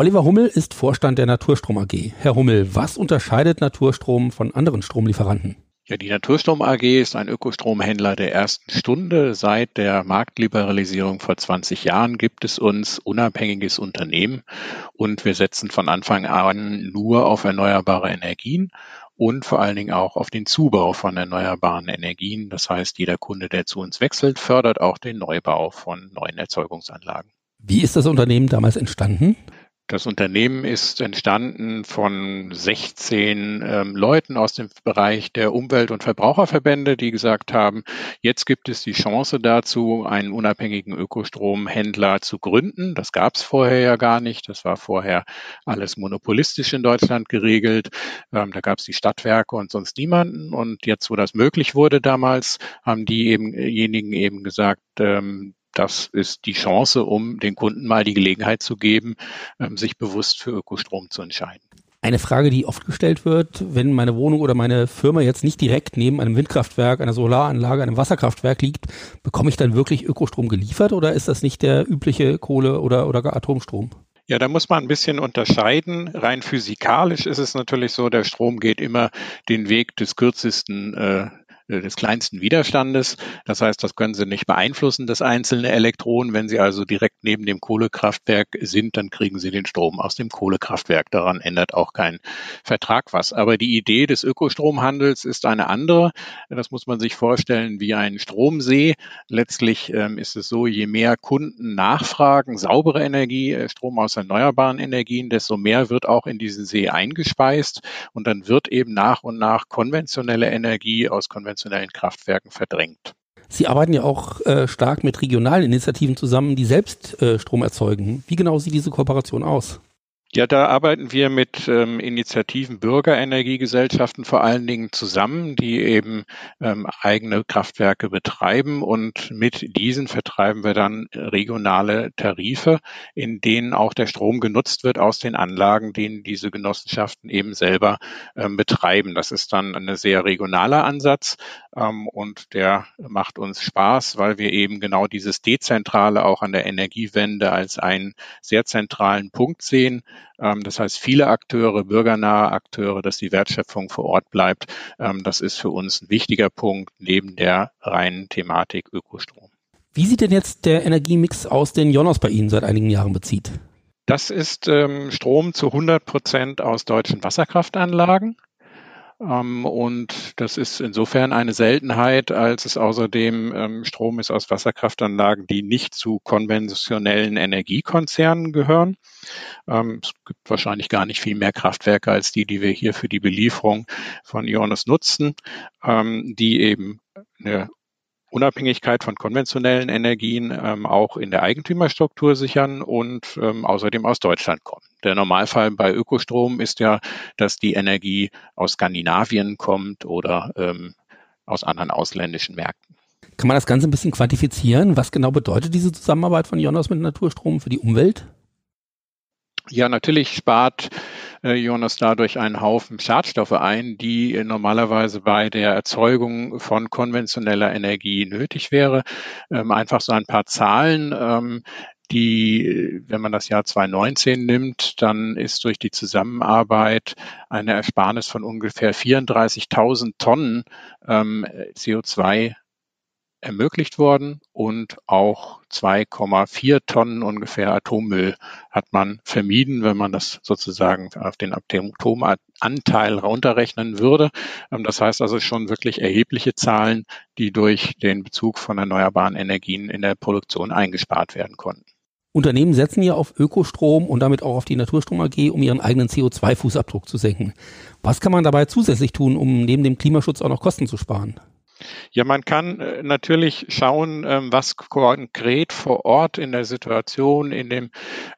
Oliver Hummel ist Vorstand der Naturstrom AG. Herr Hummel, was unterscheidet Naturstrom von anderen Stromlieferanten? Ja, die Naturstrom AG ist ein Ökostromhändler der ersten Stunde. Seit der Marktliberalisierung vor 20 Jahren gibt es uns unabhängiges Unternehmen und wir setzen von Anfang an nur auf erneuerbare Energien und vor allen Dingen auch auf den Zubau von erneuerbaren Energien. Das heißt, jeder Kunde, der zu uns wechselt, fördert auch den Neubau von neuen Erzeugungsanlagen. Wie ist das Unternehmen damals entstanden? Das Unternehmen ist entstanden von 16 ähm, Leuten aus dem Bereich der Umwelt- und Verbraucherverbände, die gesagt haben, jetzt gibt es die Chance dazu, einen unabhängigen Ökostromhändler zu gründen. Das gab es vorher ja gar nicht. Das war vorher alles monopolistisch in Deutschland geregelt. Ähm, da gab es die Stadtwerke und sonst niemanden. Und jetzt, wo das möglich wurde damals, haben diejenigen eben gesagt, ähm, das ist die Chance, um den Kunden mal die Gelegenheit zu geben, ähm, sich bewusst für Ökostrom zu entscheiden. Eine Frage, die oft gestellt wird, wenn meine Wohnung oder meine Firma jetzt nicht direkt neben einem Windkraftwerk, einer Solaranlage, einem Wasserkraftwerk liegt, bekomme ich dann wirklich Ökostrom geliefert oder ist das nicht der übliche Kohle- oder, oder Atomstrom? Ja, da muss man ein bisschen unterscheiden. Rein physikalisch ist es natürlich so, der Strom geht immer den Weg des kürzesten äh, des kleinsten Widerstandes. Das heißt, das können Sie nicht beeinflussen, das einzelne Elektron. Wenn Sie also direkt neben dem Kohlekraftwerk sind, dann kriegen Sie den Strom aus dem Kohlekraftwerk. Daran ändert auch kein Vertrag was. Aber die Idee des Ökostromhandels ist eine andere. Das muss man sich vorstellen wie ein Stromsee. Letztlich ähm, ist es so, je mehr Kunden nachfragen, saubere Energie, äh, Strom aus erneuerbaren Energien, desto mehr wird auch in diesen See eingespeist. Und dann wird eben nach und nach konventionelle Energie aus konventionellen konventionellen Kraftwerken verdrängt. Sie arbeiten ja auch äh, stark mit regionalen Initiativen zusammen, die selbst äh, Strom erzeugen. Wie genau sieht diese Kooperation aus? Ja, da arbeiten wir mit ähm, Initiativen Bürgerenergiegesellschaften vor allen Dingen zusammen, die eben ähm, eigene Kraftwerke betreiben und mit diesen vertreiben wir dann regionale Tarife, in denen auch der Strom genutzt wird aus den Anlagen, den diese Genossenschaften eben selber ähm, betreiben. Das ist dann ein sehr regionaler Ansatz ähm, und der macht uns Spaß, weil wir eben genau dieses Dezentrale auch an der Energiewende als einen sehr zentralen Punkt sehen das heißt, viele Akteure, bürgernahe Akteure, dass die Wertschöpfung vor Ort bleibt. Ähm, das ist für uns ein wichtiger Punkt neben der reinen Thematik Ökostrom. Wie sieht denn jetzt der Energiemix aus, den Jonas bei Ihnen seit einigen Jahren bezieht? Das ist ähm, Strom zu 100 Prozent aus deutschen Wasserkraftanlagen. Ähm, und das ist insofern eine Seltenheit, als es außerdem ähm, Strom ist aus Wasserkraftanlagen, die nicht zu konventionellen Energiekonzernen gehören. Ähm, es gibt wahrscheinlich gar nicht viel mehr Kraftwerke als die, die wir hier für die Belieferung von Ionis nutzen, die eben eine Unabhängigkeit von konventionellen Energien auch in der Eigentümerstruktur sichern und außerdem aus Deutschland kommen. Der Normalfall bei Ökostrom ist ja, dass die Energie aus Skandinavien kommt oder ähm, aus anderen ausländischen Märkten. Kann man das Ganze ein bisschen quantifizieren? Was genau bedeutet diese Zusammenarbeit von Jonas mit Naturstrom für die Umwelt? Ja, natürlich spart äh, Jonas dadurch einen Haufen Schadstoffe ein, die äh, normalerweise bei der Erzeugung von konventioneller Energie nötig wäre. Ähm, einfach so ein paar Zahlen. Ähm, die, wenn man das Jahr 2019 nimmt, dann ist durch die Zusammenarbeit eine Ersparnis von ungefähr 34.000 Tonnen ähm, CO2 ermöglicht worden und auch 2,4 Tonnen ungefähr Atommüll hat man vermieden, wenn man das sozusagen auf den Atomanteil runterrechnen würde. Ähm, das heißt also schon wirklich erhebliche Zahlen, die durch den Bezug von erneuerbaren Energien in der Produktion eingespart werden konnten. Unternehmen setzen ja auf Ökostrom und damit auch auf die Naturstrom AG, um ihren eigenen CO2-Fußabdruck zu senken. Was kann man dabei zusätzlich tun, um neben dem Klimaschutz auch noch Kosten zu sparen? Ja, man kann äh, natürlich schauen, ähm, was konkret vor Ort in der Situation, in dem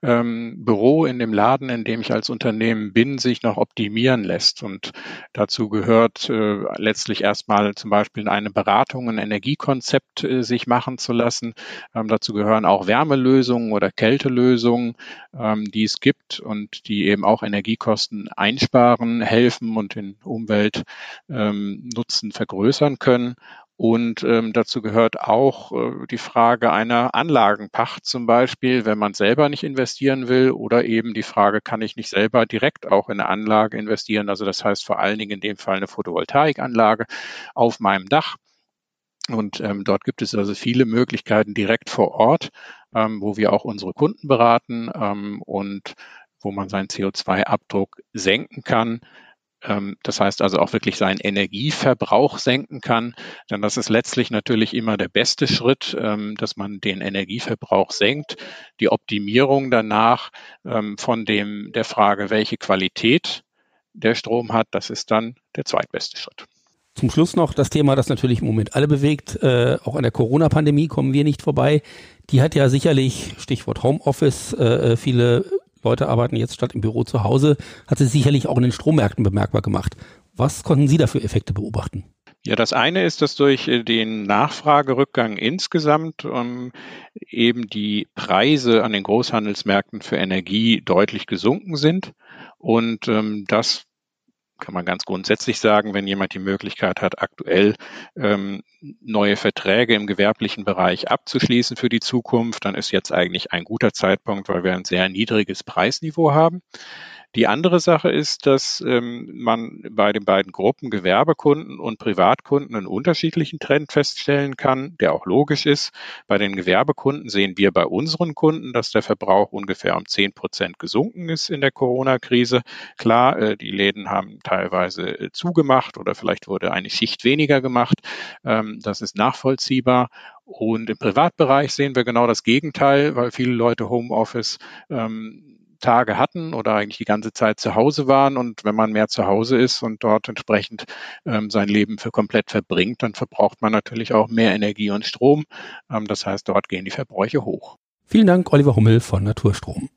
ähm, Büro, in dem Laden, in dem ich als Unternehmen bin, sich noch optimieren lässt. Und dazu gehört äh, letztlich erstmal zum Beispiel eine Beratung, ein Energiekonzept äh, sich machen zu lassen. Ähm, dazu gehören auch Wärmelösungen oder Kältelösungen, die es gibt und die eben auch Energiekosten einsparen, helfen und den Umweltnutzen vergrößern können. Und ähm, dazu gehört auch äh, die Frage einer Anlagenpacht zum Beispiel, wenn man selber nicht investieren will oder eben die Frage, kann ich nicht selber direkt auch in eine Anlage investieren? Also das heißt vor allen Dingen in dem Fall eine Photovoltaikanlage auf meinem Dach. Und ähm, dort gibt es also viele Möglichkeiten direkt vor Ort, ähm, wo wir auch unsere Kunden beraten ähm, und wo man seinen CO2-Abdruck senken kann. Ähm, das heißt also auch wirklich seinen Energieverbrauch senken kann. Denn das ist letztlich natürlich immer der beste Schritt, ähm, dass man den Energieverbrauch senkt. Die Optimierung danach ähm, von dem, der Frage, welche Qualität der Strom hat, das ist dann der zweitbeste Schritt. Zum Schluss noch das Thema, das natürlich im Moment alle bewegt. Äh, auch an der Corona-Pandemie kommen wir nicht vorbei. Die hat ja sicherlich, Stichwort Homeoffice, äh, viele Leute arbeiten jetzt statt im Büro zu Hause, hat sie sicherlich auch in den Strommärkten bemerkbar gemacht. Was konnten Sie da für Effekte beobachten? Ja, das eine ist, dass durch äh, den Nachfragerückgang insgesamt ähm, eben die Preise an den Großhandelsmärkten für Energie deutlich gesunken sind. Und ähm, das kann man ganz grundsätzlich sagen, wenn jemand die Möglichkeit hat, aktuell ähm, neue Verträge im gewerblichen Bereich abzuschließen für die Zukunft, dann ist jetzt eigentlich ein guter Zeitpunkt, weil wir ein sehr niedriges Preisniveau haben. Die andere Sache ist, dass ähm, man bei den beiden Gruppen Gewerbekunden und Privatkunden einen unterschiedlichen Trend feststellen kann, der auch logisch ist. Bei den Gewerbekunden sehen wir bei unseren Kunden, dass der Verbrauch ungefähr um zehn Prozent gesunken ist in der Corona-Krise. Klar, äh, die Läden haben teilweise äh, zugemacht oder vielleicht wurde eine Schicht weniger gemacht. Ähm, das ist nachvollziehbar. Und im Privatbereich sehen wir genau das Gegenteil, weil viele Leute Homeoffice ähm, Tage hatten oder eigentlich die ganze Zeit zu Hause waren. Und wenn man mehr zu Hause ist und dort entsprechend ähm, sein Leben für komplett verbringt, dann verbraucht man natürlich auch mehr Energie und Strom. Ähm, das heißt, dort gehen die Verbräuche hoch. Vielen Dank, Oliver Hummel von Naturstrom.